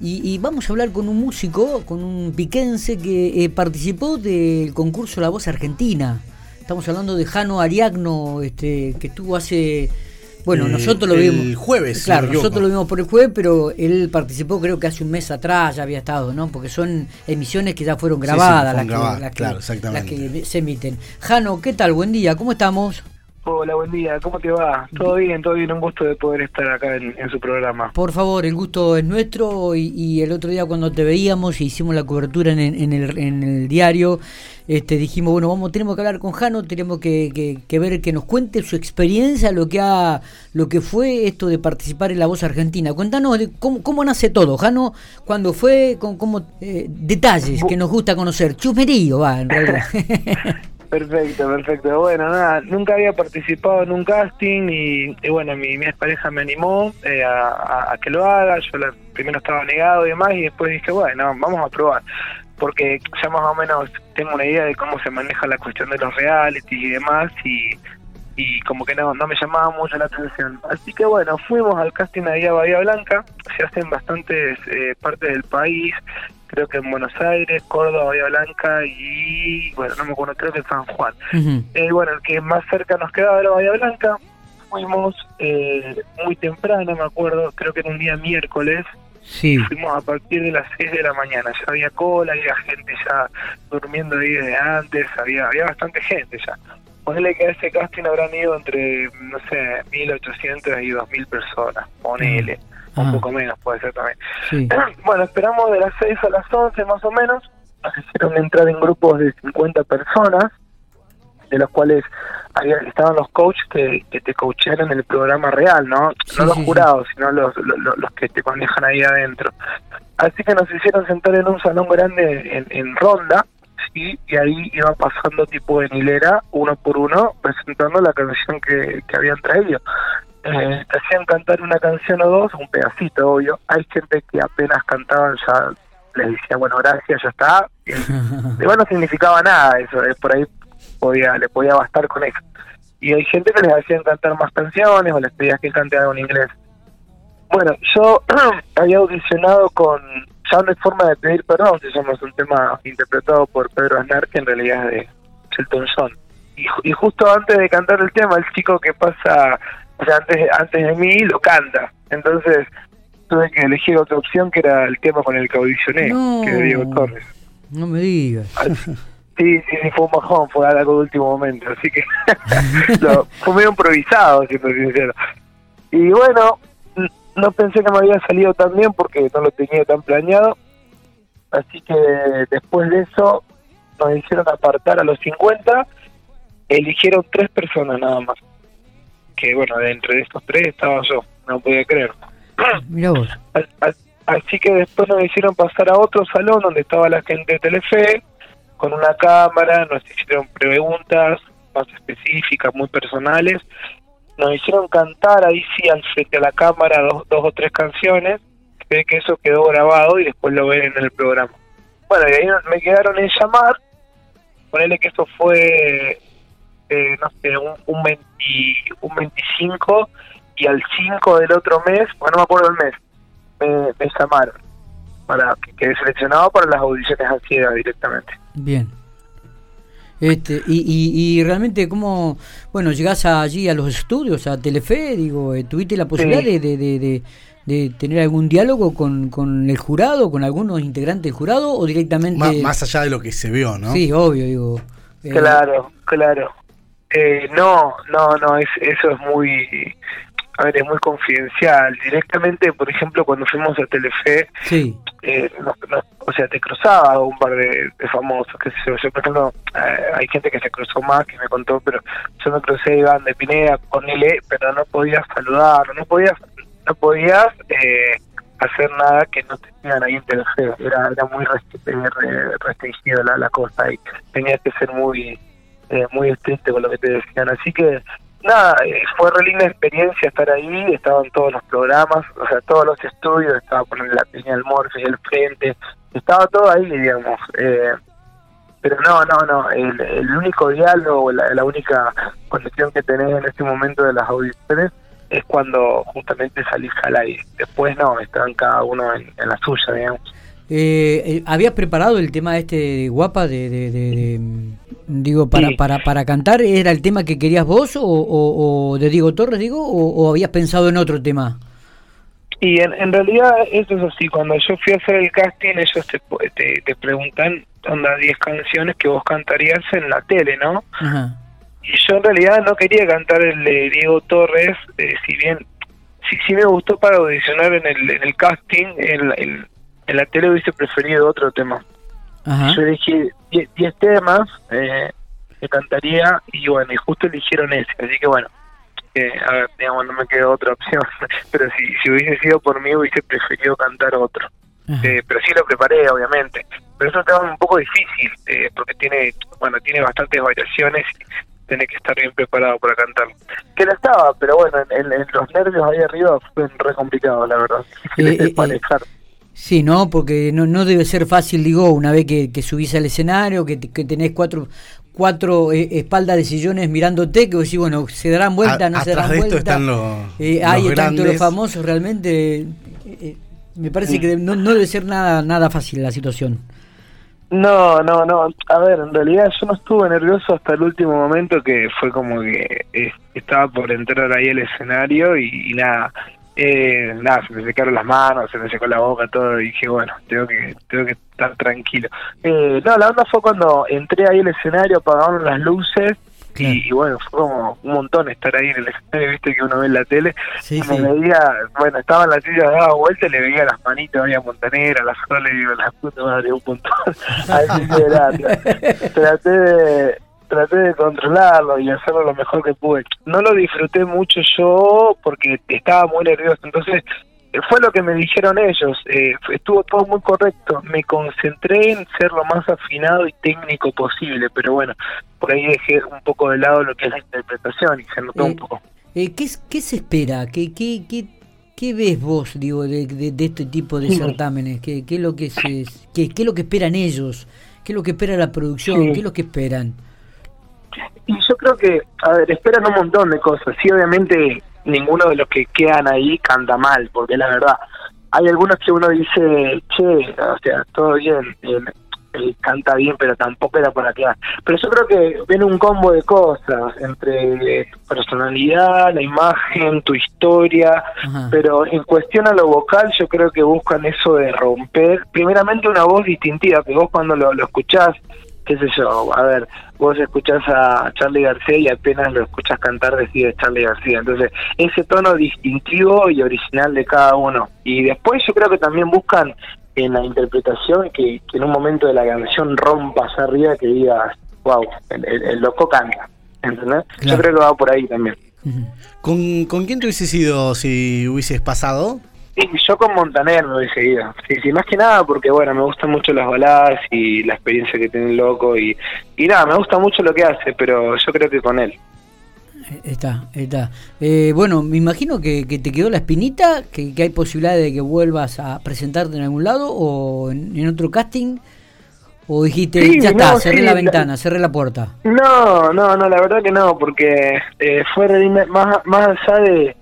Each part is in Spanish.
Y, vamos a hablar con un músico, con un piquense que eh, participó del concurso La Voz Argentina. Estamos hablando de Jano Ariagno, este, que estuvo hace bueno, eh, nosotros lo vimos. El jueves. Claro, nosotros lo vimos por el jueves, pero él participó creo que hace un mes atrás ya había estado, ¿no? Porque son emisiones que ya fueron grabadas, las, que, se emiten. Jano, ¿qué tal? Buen día, ¿cómo estamos? Hola, buen día, ¿cómo te va? ¿Todo bien? ¿Todo bien? Un gusto de poder estar acá en, su programa. Por favor, el gusto es nuestro y, el otro día cuando te veíamos y hicimos la cobertura en, el, en el diario, este, dijimos, bueno, vamos, tenemos que hablar con Jano, tenemos que, que, ver que nos cuente su experiencia, lo que ha, lo que fue esto de participar en La Voz Argentina. Cuéntanos cómo, cómo nace todo, Jano, cuando fue, con, cómo, eh, detalles que nos gusta conocer, chusmerío, va, en realidad. Perfecto, perfecto. Bueno, nada, nunca había participado en un casting y, bueno, mi, mi pareja me animó eh, a, que lo haga. Yo primero estaba negado y demás y después dije, bueno, vamos a probar. Porque ya más o menos tengo una idea de cómo se maneja la cuestión de los reality y demás y, y como que no, no me llamaba mucho la atención. Así que bueno, fuimos al casting de Bahía Blanca, se hacen bastantes eh, partes del país, creo que en Buenos Aires, Córdoba, Bahía Blanca y, bueno, no me acuerdo, creo que San Juan. eh, bueno, el que más cerca nos quedaba era Bahía Blanca. Fuimos eh, muy temprano, me acuerdo, creo que era un día miércoles. Sí. Fuimos a partir de las 6 de la mañana. Ya había cola, había gente ya durmiendo ahí desde antes, había, había bastante gente ya. Ponele que a ese casting habrán ido entre, no sé, 1.800 y 2.000 personas. Ponele un poco menos puede ser también. bueno, esperamos de las 6 a las 11 más o menos, nos hicieron entrar en grupos de 50 personas, de los cuales había, estaban los coaches que, que te coacharon en el programa real, ¿no? no los jurados, sino los, los, que te manejan ahí adentro. Así que nos hicieron sentar en un salón grande en, ronda, ¿sí? y ahí iban pasando tipo en hilera, uno por uno, presentando la canción que, que habían traído eh, te hacían cantar una canción o dos, un pedacito, obvio. Hay gente que apenas cantaban ya les decía, bueno, gracias, ya está. Y, bueno, no significaba nada eso, eh, por ahí podía le podía bastar con eso. Y hay gente que les hacían cantar más canciones o les pedía que cante algo en inglés. Bueno, yo había audicionado con, ya no hay forma de pedir perdón, llama, es un tema interpretado por Pedro Aznar, que en realidad es de Shelton John. Y, y justo antes de cantar el tema, el chico que pasa o sea, antes, antes de mí lo canta. Entonces tuve que elegir otra opción que era el tema con el que audicioné, que es Diego Torres. No me digas. Sí, sí, fue un bajón, fue algo de último momento, así que fue medio improvisado, si soy sincero. Y bueno, no pensé que me había salido tan bien porque no lo tenía tan planeado, así que después de eso nos hicieron apartar a los 50, eligieron tres personas nada más que bueno, de estos tres estaba yo, no podía creer. Mira vos. Así que después nos hicieron pasar a otro salón donde estaba la gente de Telefe, con una cámara, nos hicieron preguntas más específicas, muy personales, nos hicieron cantar ahí sí al frente a la cámara dos, dos o tres canciones, que eso quedó grabado y después lo ven en el programa. Bueno, y ahí me quedaron en llamar, ponerle que eso fue eh, no sé, un, un, 25 y al 5 del otro mes, bueno, no me acuerdo el mes, me, llamaron para que quede seleccionado para las audiciones a ciega directamente. Bien. Este, y, y, realmente, ¿cómo, bueno, llegás allí a los estudios, a Telefe, digo, eh, ¿tuviste la posibilidad de, de, de, tener algún diálogo con, con el jurado, con algunos integrantes del jurado o directamente... más allá de lo que se vio, ¿no? Sí, obvio, digo. Eh, claro, claro. Eh, no, no, no, es, eso es muy, a ver, es muy confidencial. Directamente, por ejemplo, cuando fuimos a Telefe, sí. eh, o sea, te cruzaba un par de, famosos, que yo, yo, por ejemplo, eh, hay gente que se cruzó más, que me contó, pero yo me crucé a Iván de Pineda con él, pero no podías saludar, no podías, no podías eh, hacer nada que no tenían ahí en Telefe, era, era muy restringido la, la cosa y tenía que ser muy eh, muy estricto con lo que te decían. Así que, nada, eh, fue re linda experiencia estar ahí, estaban todos los programas, o sea, todos los estudios, estaba poniendo la Peña del Morfe y el Frente, estaba todo ahí, digamos. Eh, pero no, no, no, el, el único diálogo, la, la única conexión que tenés en este momento de las audiciones es cuando justamente salís al aire. Después no, están cada uno en, la suya, digamos. Eh, eh, ¿Habías preparado el tema este de guapa de, de, digo para, para para cantar? ¿Era el tema que querías vos o, o, de Diego Torres digo o, habías pensado en otro tema? Y en, en, realidad eso es así, cuando yo fui a hacer el casting ellos te, te, te preguntan onda 10 canciones que vos cantarías en la tele, ¿no? Y yo en realidad no quería cantar el de Diego Torres, eh, si bien sí, sí me gustó para audicionar en el, en el casting, en, en, la tele hubiese preferido otro tema. Yo dije 10 temas eh, que cantaría y bueno, y justo eligieron ese, así que bueno, eh, a ver, digamos, no me quedó otra opción, pero si, si hubiese sido por mí hubiese preferido cantar otro. Eh, pero sí lo preparé, obviamente. Pero es un tema un poco difícil, eh, porque tiene, bueno, tiene bastantes variaciones y tiene que estar bien preparado para cantar. Que lo estaba, pero bueno, en, los nervios ahí arriba fue re complicado, la verdad. Eh, sí, ¿no? Porque no, no debe ser fácil, digo, una vez que, que subís al escenario, que, que tenés cuatro cuatro espaldas de sillones mirándote que vos decís, bueno, se darán vuelta, no se darán vuelta. están los, hay tanto los famosos realmente me parece que no, no debe ser nada, nada fácil la situación. No, no, no. A ver, en realidad yo no estuve nervioso hasta el último momento que fue como que eh, estaba por entrar ahí al escenario y, nada. Eh, nada, se me secaron las manos, se me secó la boca, todo, y dije, bueno, tengo que tengo que estar tranquilo. Eh, no, la onda fue cuando entré ahí al escenario, apagaron las luces y, bueno, fue como un montón estar ahí en el escenario, viste que uno ve en la tele. me veía, bueno, estaba en la silla, daba vuelta y le veía las manitas, había Montanera, las le digo, la puta madre, un montón. Así que traté de, traté de controlarlo y hacerlo lo mejor que pude. No lo disfruté mucho yo porque estaba muy nervioso, entonces fue lo que me dijeron ellos, eh, estuvo todo muy correcto, me concentré en ser lo más afinado y técnico posible, pero bueno, por ahí dejé un poco de lado lo que es la interpretación y se notó un eh, poco. Eh, ¿qué, ¿Qué se espera? ¿Qué, qué, qué, qué ves vos, digo, de, de, este tipo de certámenes? ¿Qué, qué, es lo que se, qué, qué, es lo que esperan ellos? ¿Qué es lo que espera la producción? ¿Qué es lo que esperan? Y yo creo que, a ver, esperan un montón de cosas. Sí, obviamente ninguno de los que quedan ahí canta mal, porque la verdad, hay algunos que uno dice, che, o sea, todo bien, él, canta bien, pero tampoco era para quedar. Pero yo creo que viene un combo de cosas, entre personalidad, la imagen, tu historia, pero en cuestión a lo vocal yo creo que buscan eso de romper, primeramente una voz distintiva, que vos cuando lo, lo escuchás, qué sé yo, a ver, vos escuchás a Charlie García y apenas lo escuchas cantar decide Charlie García. Entonces, ese tono distintivo y original de cada uno. Y después yo creo que también buscan en la interpretación que, en un momento de la canción rompas arriba que digas, wow, el, loco canta. ¿Entendés? Yo creo que va por ahí también. ¿Con, ¿Con quién te hubieses ido si hubieses pasado? Yo con Montaner me hubiese ido. Sí, sí, más que nada porque, bueno, me gustan mucho las baladas y la experiencia que tiene el loco y, y nada, me gusta mucho lo que hace, pero yo creo que con él. Está, está. Eh, bueno, me imagino que, te quedó la espinita, que, hay posibilidad de que vuelvas a presentarte en algún lado o en, otro casting. ¿O dijiste, ya está, cerré la ventana, cerré la puerta? No, no, no, la verdad que no, porque eh, fue más, más allá de,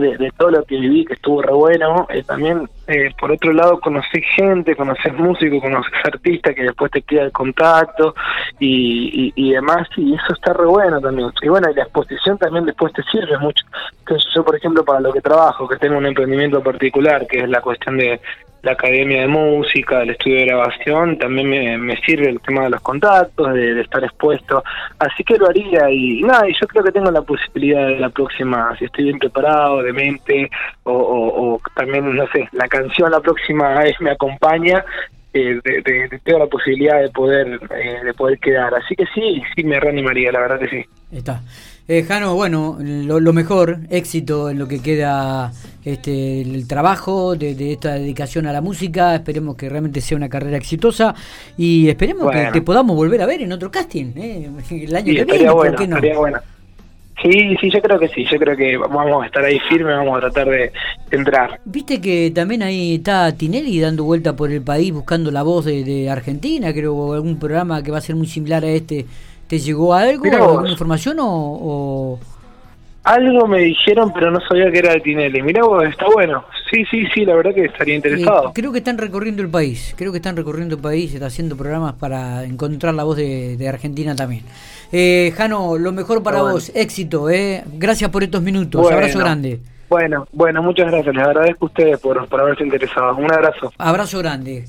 de, todo lo que viví, que estuvo re bueno. Eh, también, eh, por otro lado, conocí gente, conoces músicos, conoces artistas que después te queda el contacto y, y, demás, y eso está re bueno también. Y bueno, y la exposición también después te sirve mucho. Entonces, yo, por ejemplo, para lo que trabajo, que tengo un emprendimiento particular, que es la cuestión de la academia de música, el estudio de grabación, también me, sirve el tema de los contactos, de, estar expuesto. Así que lo haría y, nada, y yo creo que tengo la posibilidad de la próxima, si estoy bien preparado, de mente, o, también, no sé, la canción la próxima vez me acompaña, eh, de, tengo la posibilidad de poder eh, de poder quedar. Así que sí, sí me reanimaría, la verdad que sí. Está. Eh, Jano, bueno, lo, mejor, éxito en lo que queda este, el trabajo de, esta dedicación a la música. Esperemos que realmente sea una carrera exitosa y esperemos que te podamos volver a ver en otro casting eh, el año que viene. Bueno, ¿por qué no? Sí, sí, yo creo que sí, yo creo que vamos a estar ahí firmes, vamos a tratar de entrar. Viste que también ahí está Tinelli dando vuelta por el país buscando la voz de, de Argentina, creo, algún programa que va a ser muy similar a este ¿Te llegó algo, alguna información o, Algo me dijeron, pero no sabía que era de Tinelli. Mirá vos, está bueno. Sí, sí, sí, la verdad que estaría interesado. Eh, creo que están recorriendo el país, creo que están recorriendo el país, está haciendo programas para encontrar la voz de, Argentina también. Eh, Jano, lo mejor para vos, éxito, eh. gracias por estos minutos, abrazo grande. Bueno, bueno, muchas gracias, les agradezco a ustedes por, por haberse interesado. Un abrazo. Abrazo grande.